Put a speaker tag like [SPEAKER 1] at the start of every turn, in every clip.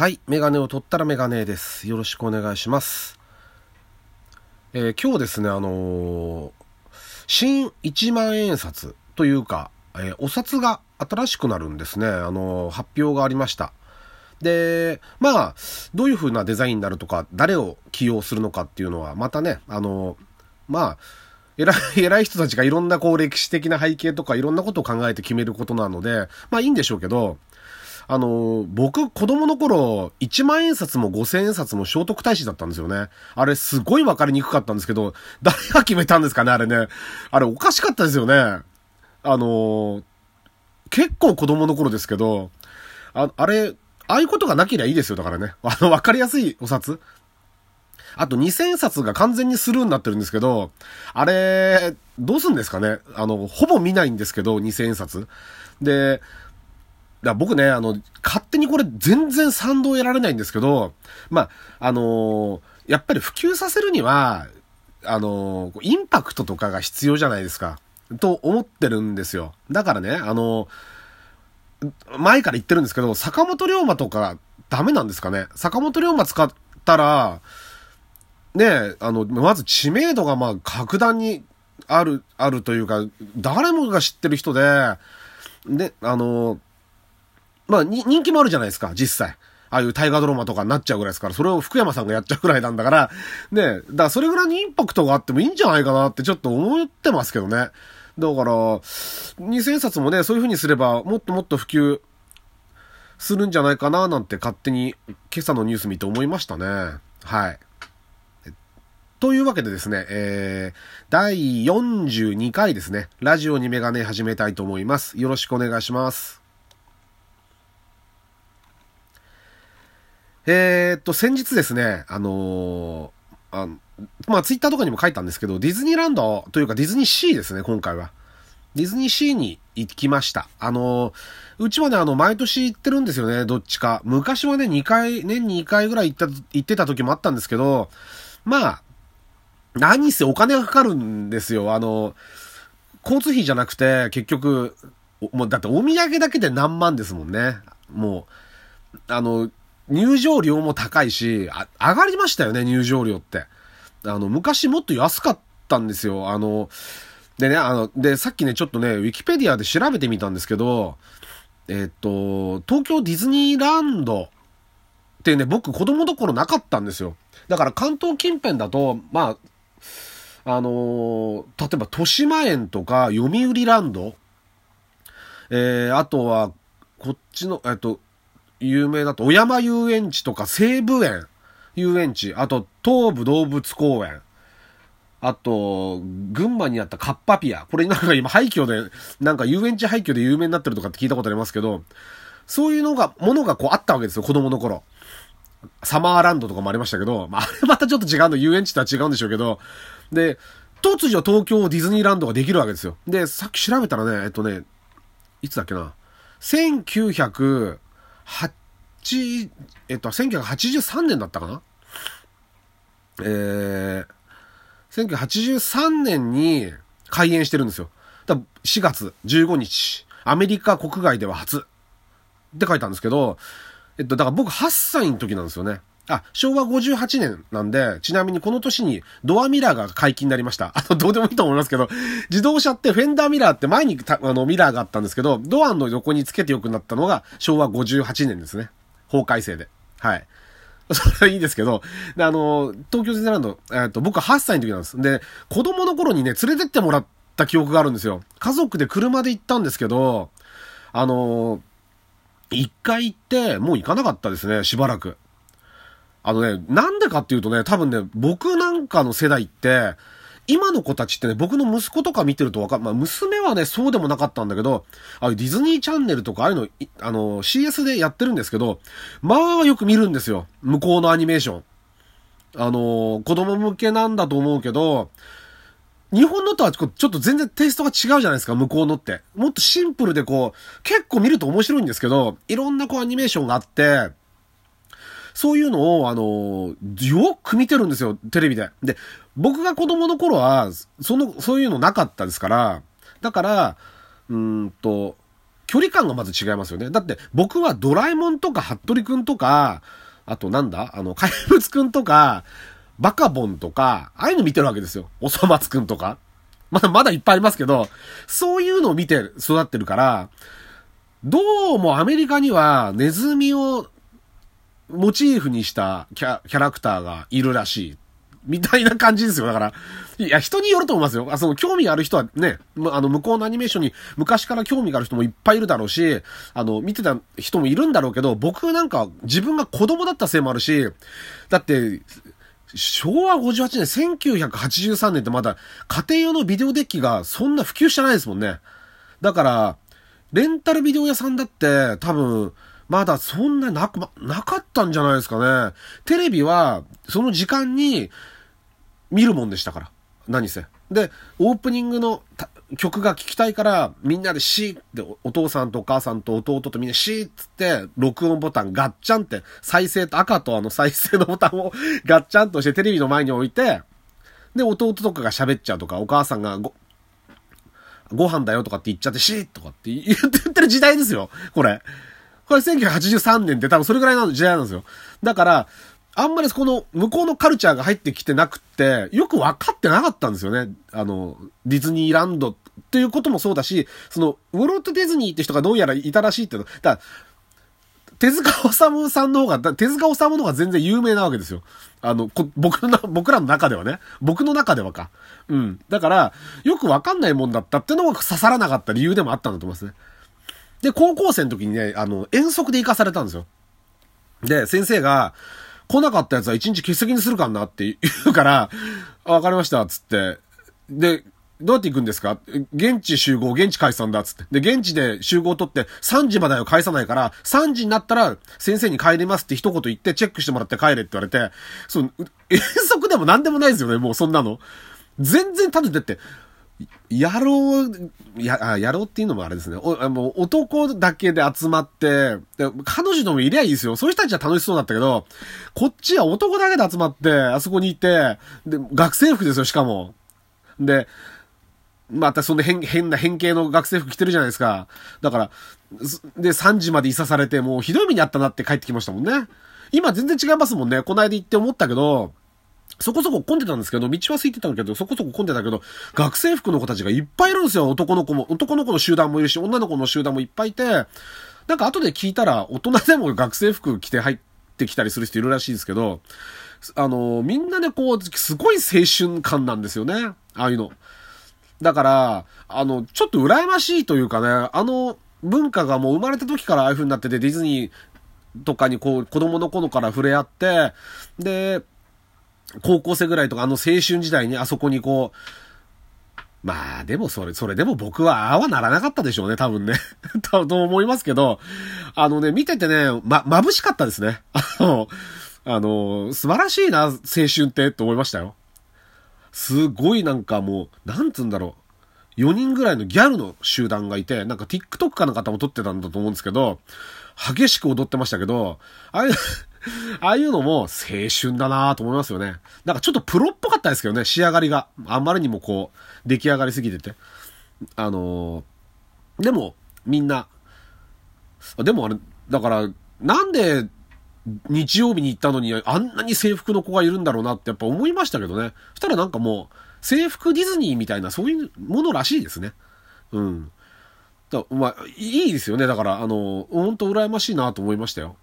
[SPEAKER 1] はい。メガネを取ったらメガネです。よろしくお願いします。えー今日ですね、あのー新1万円札というか、えーお札が新しくなるんですね。あの発表がありました。で、まあ、どういう風なデザインになるとか、誰を起用するのかっていうのは、またね、あのまあ、偉い、偉い人たちがいろんなこう歴史的な背景とかいろんなことを考えて決めることなので、まあいいんでしょうけど、あの、僕、子供の頃、1万円札も5000円札も聖徳太子だったんですよね。あれ、すごい分かりにくかったんですけど、誰が決めたんですかね、あれね。あれ、おかしかったですよね。あの、結構子供の頃ですけど、ああれ、ああいうことがなければいいですよ、だからね。あの、分かりやすいお札。あと2000冊が完全にスルーになってるんですけど、あれ、どうすんですかねあの、ほぼ見ないんですけど、2000冊。で、だ僕ね、あの、勝手にこれ全然賛同得られないんですけど、まあ、あのーやっぱり普及させるには、あのーインパクトとかが必要じゃないですか。と思ってるんですよ。だからね、あの前から言ってるんですけど、坂本龍馬とかダメなんですかね坂本龍馬使ったら、ね、あの、まず知名度がまあ格段にある、あるというか、誰もが知ってる人で、で、あの、まあ、人気もあるじゃないですか、実際。ああいう大河ドラマとかになっちゃうぐらいですから、それを福山さんがやっちゃうぐらいなんだから、ね、だからそれぐらいにインパクトがあってもいいんじゃないかなってちょっと思ってますけどね。だから、2000冊もね、そういう風にすれば、もっともっと普及するんじゃないかななんて勝手に今朝のニュース見て思いましたね。はい。というわけでですね、えー、第42回ですね、ラジオにメガネ始めたいと思います。よろしくお願いします。えー、っと、先日ですね、あのーあまあ、ツイッターとかにも書いたんですけど、ディズニーランドというかディズニーシーですね、今回は。ディズニーシーに行きました。あのーうちはね、あの、毎年行ってるんですよね、どっちか。昔はね、2回、年に2回ぐらい行った、行ってた時もあったんですけど、まあ、何せお金がかかるんですよ。あの、交通費じゃなくて、結局、もうだってお土産だけで何万ですもんね。もう、あの、入場料も高いし、あ上がりましたよね、入場料って。あの、昔もっと安かったんですよ。あの、でね、あの、で、さっきね、ちょっとね、ウィキペディアで調べてみたんですけど、えっと、東京ディズニーランドってね、僕子供の頃なかったんですよ。だから関東近辺だと、まあ、あのー例えば豊島園とか読売ランド、えー、あとは、こっちの、えっと、有名だと、小山遊園地とか西武園遊園地、あと東武動物公園、あと、群馬にあったカッパピア。これなんか今廃墟で、なんか遊園地廃墟で有名になってるとかって聞いたことありますけど、そういうのが、ものがこうあったわけですよ、子供の頃。サマーランドとかもありましたけど、まあ、あれまたちょっと違うの、遊園地とは違うんでしょうけど、で、突如東京ディズニーランドができるわけですよ。で、さっき調べたらね、えっとね、いつだっけな、1900 8、えっと、1983年だったかな？えー、1983年に開園してるんですよ。だ4月15日、アメリカ国外では初って書いたんですけど、えっと、だから僕8歳の時なんですよね。あ、昭和58年なんで、ちなみにこの年にドアミラーが解禁になりました。あの、どうでもいいと思いますけど、自動車ってフェンダーミラーって前にあのミラーがあったんですけど、ドアの横につけてよくなったのが昭和58年ですね。法改正で。はい。それはいいですけど、であの、東京ディズニーランド、えっと、僕は8歳の時なんです。で、子供の頃にね、連れてってもらった記憶があるんですよ。家族で車で行ったんですけど、あの、一回行って、もう行かなかったですね、しばらく。あのね、なんでかっていうとね、多分ね、僕なんかの世代って、今の子たちってね、僕の息子とか見てるとわか。まあ、娘はね、そうでもなかったんだけど、ああいうディズニーチャンネルとか、ああいうの、あの、CS でやってるんですけど、まあ、よく見るんですよ。向こうのアニメーション。あの、子供向けなんだと思うけど、日本のとはちょっと全然テイストが違うじゃないですか、向こうのって。もっとシンプルでこう、結構見ると面白いんですけど、いろんなこうアニメーションがあって、そういうのを、あの、よく見てるんですよ、テレビで。で、僕が子供の頃は、その、そういうのなかったですから、だから、うんと、距離感がまず違いますよね。だって僕はドラえもんとか服部くんとか、あとなんだ？あの、怪物くんとか、バカボンとか、ああいうの見てるわけですよ。おそ松くんとか。まだまだいっぱいありますけど、そういうのを見て育ってるから、どうもアメリカにはネズミをモチーフにしたキャキャラクターがいるらしい。みたいな感じですよ。だから、いや、人によると思いますよ。あその、興味ある人はね、あの、向こうのアニメーションに昔から興味がある人もいっぱいいるだろうし、あの、見てた人もいるんだろうけど、僕なんか自分が子供だったせいもあるし、だって、昭和58年、1983年ってまだ家庭用のビデオデッキがそんな普及してないですもんね。だから、レンタルビデオ屋さんだって多分、まだそんななく、なかったんじゃないですかね。テレビは、その時間に見るもんでしたから。何せ。で、オープニングの曲が聴きたいから、みんなでシーってお父さんとお母さんと弟とみんなシーっつって、録音ボタンガッチャンって、再生と赤とあの再生のボタンをガッチャンとしてテレビの前に置いて、で、弟とかが喋っちゃうとか、お母さんがご、ご飯だよとかって言っちゃって、シーとかって言ってる時代ですよ。これ。これ1983年って多分それぐらいの時代なんですよ。だから、あんまりこの向こうのカルチャーが入ってきてなくって、よく分かってなかったんですよね。あの、ディズニーランドっていうこともそうだし、その、ウォルト・ディズニーって人がどうやらいたらしいっていうの。だ手塚治虫さんの方が、手塚治虫の方が全然有名なわけですよ。あの、僕の、僕らの中ではね。僕の中ではか。うん。だから、よくわかんないもんだったってのが刺さらなかった理由でもあったんだと思いますね。で、高校生の時にね、あの、遠足で行かされたんですよ。で、先生が、来なかったやつは一日欠席にするかなって言うから、わかりました、つって。で、どうやって行くんですか？現地集合、現地解散だ、つって。で、現地で集合取って、3時までは返さないから、3時になったら、先生に帰りますって一言言って、チェックしてもらって帰れって言われて、そう、遠足でも何でもないですよね、もうそんなの。全然立ててって、野郎、や、野郎っていうのもあれですね。お、あの、男だけで集まって、彼女ともいりゃいいですよ。そういう人たちは楽しそうだったけど、こっちは男だけで集まって、あそこにいて、で、学生服ですよ、しかも。で、またその変、変な変形の学生服着てるじゃないですか。だから、で、3時までいさされて、もうひどい目にあったなって帰ってきましたもんね。今全然違いますもんね。こないだ行って思ったけど、そこそこ混んでたんですけど、道は空いてたんだけど、そこそこ混んでたけど、学生服の子たちがいっぱいいるんですよ。男の子も、男の子の集団もいるし、女の子の集団もいっぱいいて、なんか後で聞いたら、大人でも学生服着て入ってきたりする人いるらしいんですけど、あの、みんなでこう、すごい青春感なんですよね。ああいうの。だから、あの、ちょっと羨ましいというかね、あの文化がもう生まれた時からああいう風になってて、ディズニーとかにこう、子供の頃から触れ合って、で、高校生ぐらいとかあの青春時代にあそこにこう、まあでもそれ、それでも僕はああはならなかったでしょうね、多分ね。と思いますけど、あのね、見ててね、ま、眩しかったですね。あの、あの、素晴らしいな、青春ってって思いましたよ。すごいなんかもう、なんつうんだろう。4人ぐらいのギャルの集団がいて、なんか TikTok かなんか多分撮ってたんだと思うんですけど、激しく踊ってましたけど、ああいう ああいうのも青春だなと思いますよね。なんかちょっとプロっぽかったですけどね、仕上がりが。あんまりにもこう、出来上がりすぎてて。あのー、でも、みんな、でもあれ、だから、なんで、日曜日に行ったのに、あんなに制服の子がいるんだろうなってやっぱ思いましたけどね。そしたらなんかもう、制服ディズニーみたいな、そういうものらしいですね。うん。だまあ、いいですよね。だから、あの、本当羨ましいなと思いましたよ。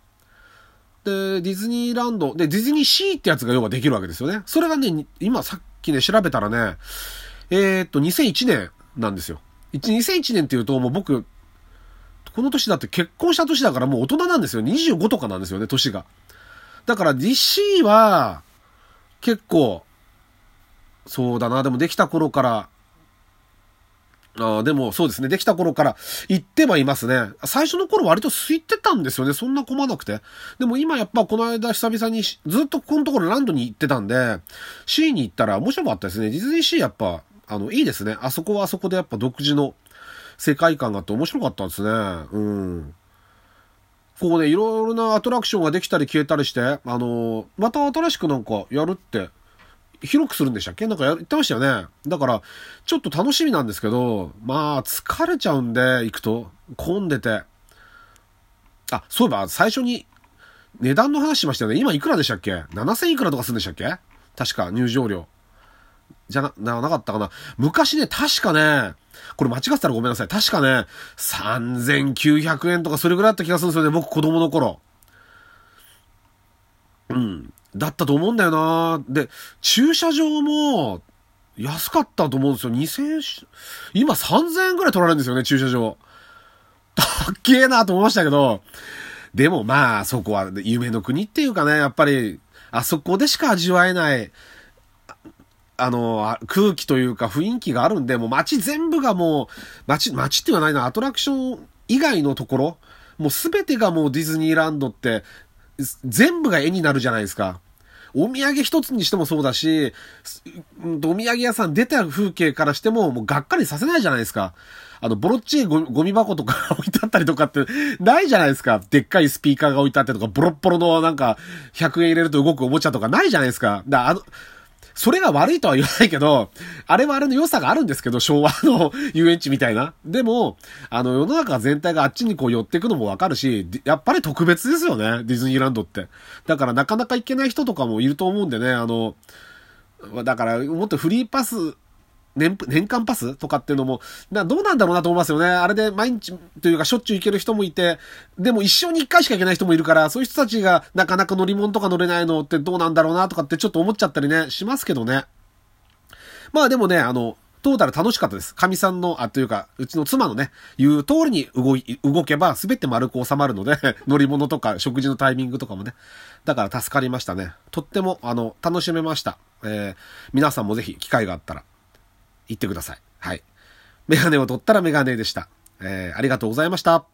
[SPEAKER 1] で、ディズニーランド、で、ディズニーシーってやつが要はできるわけですよね。それがね、今さっきね、調べたらね、えー、っと、2001年なんですよ。2001年っていうと、もう僕、この年だって結婚した年だからもう大人なんですよ。25とかなんですよね、年が。だから DC は、結構、そうだな、でもできた頃からああでもそうですね。できた頃から行ってはいますね。最初の頃割と空いてたんですよね。そんな混まなくて。でも今やっぱこの間久々にずっとこのところランドに行ってたんで、C に行ったら面白かったですね。ディズニーシーやっぱ、あの、いいですね。あそこはあそこでやっぱ独自の世界観があって面白かったですね。うん。ここね、いろいろなアトラクションができたり消えたりして、あのまた新しくなんかやるって広くするんでしたっけ？なんか言ってましたよね。だから、ちょっと楽しみなんですけど、まあ、疲れちゃうんで、行くと。混んでて。あ、そういえば、最初に、値段の話しましたよね。今いくらでしたっけ ?7000 いくらとかするんでしたっけ？確か、入場料。じゃな、な、なかったかな。昔ね、確かね、これ間違ってたらごめんなさい。確かね、3900円とかそれぐらいだった気がするんですよね。僕子供の頃。うん。だったと思うんだよなで、駐車場も、安かったと思うんですよ。2000、今3000円ぐらい取られるんですよね、駐車場。たっけえなと思いましたけど、でもまあ、そこは夢の国っていうかね、やっぱり、あそこでしか味わえない、あの、空気というか雰囲気があるんで、もう街全部がもう、街、街っていうのはないな、アトラクション以外のところ、もうすべてがもうディズニーランドって、全部が絵になるじゃないですか。お土産一つにしてもそうだし、お土産屋さん出た風景からしても、もうがっかりさせないじゃないですか。あの、ボロッチゴゴミ箱とか置いてあったりとかって、ないじゃないですか。でっかいスピーカーが置いてあってとか、ボロッボロのなんか、100円入れると動くおもちゃとかないじゃないですか。だあの、それが悪いとは言わないけど、あれはあれの良さがあるんですけど、昭和の 遊園地みたいな。でも、あの、世の中全体があっちにこう寄っていくのもわかるし、やっぱり特別ですよね、ディズニーランドって。だからなかなか行けない人とかもいると思うんでね、あの、だから、もっとフリーパス年、年間パス？とかっていうのも、な、どうなんだろうなと思いますよね。あれで毎日というかしょっちゅう行ける人もいて、でも一生に一回しか行けない人もいるから、そういう人たちがなかなか乗り物とか乗れないのってどうなんだろうなとかってちょっと思っちゃったりね、しますけどね。まあでもね、あの、トータル楽しかったです。神さんの、あ、というか、うちの妻のね、言う通りに動い、動けば全て丸く収まるので 乗り物とか食事のタイミングとかもね。だから助かりましたね。とっても、あの、楽しめました。えー、皆さんもぜひ機会があったら行ってください。はい。メガネを取ったらメガネでした。えー、ありがとうございました。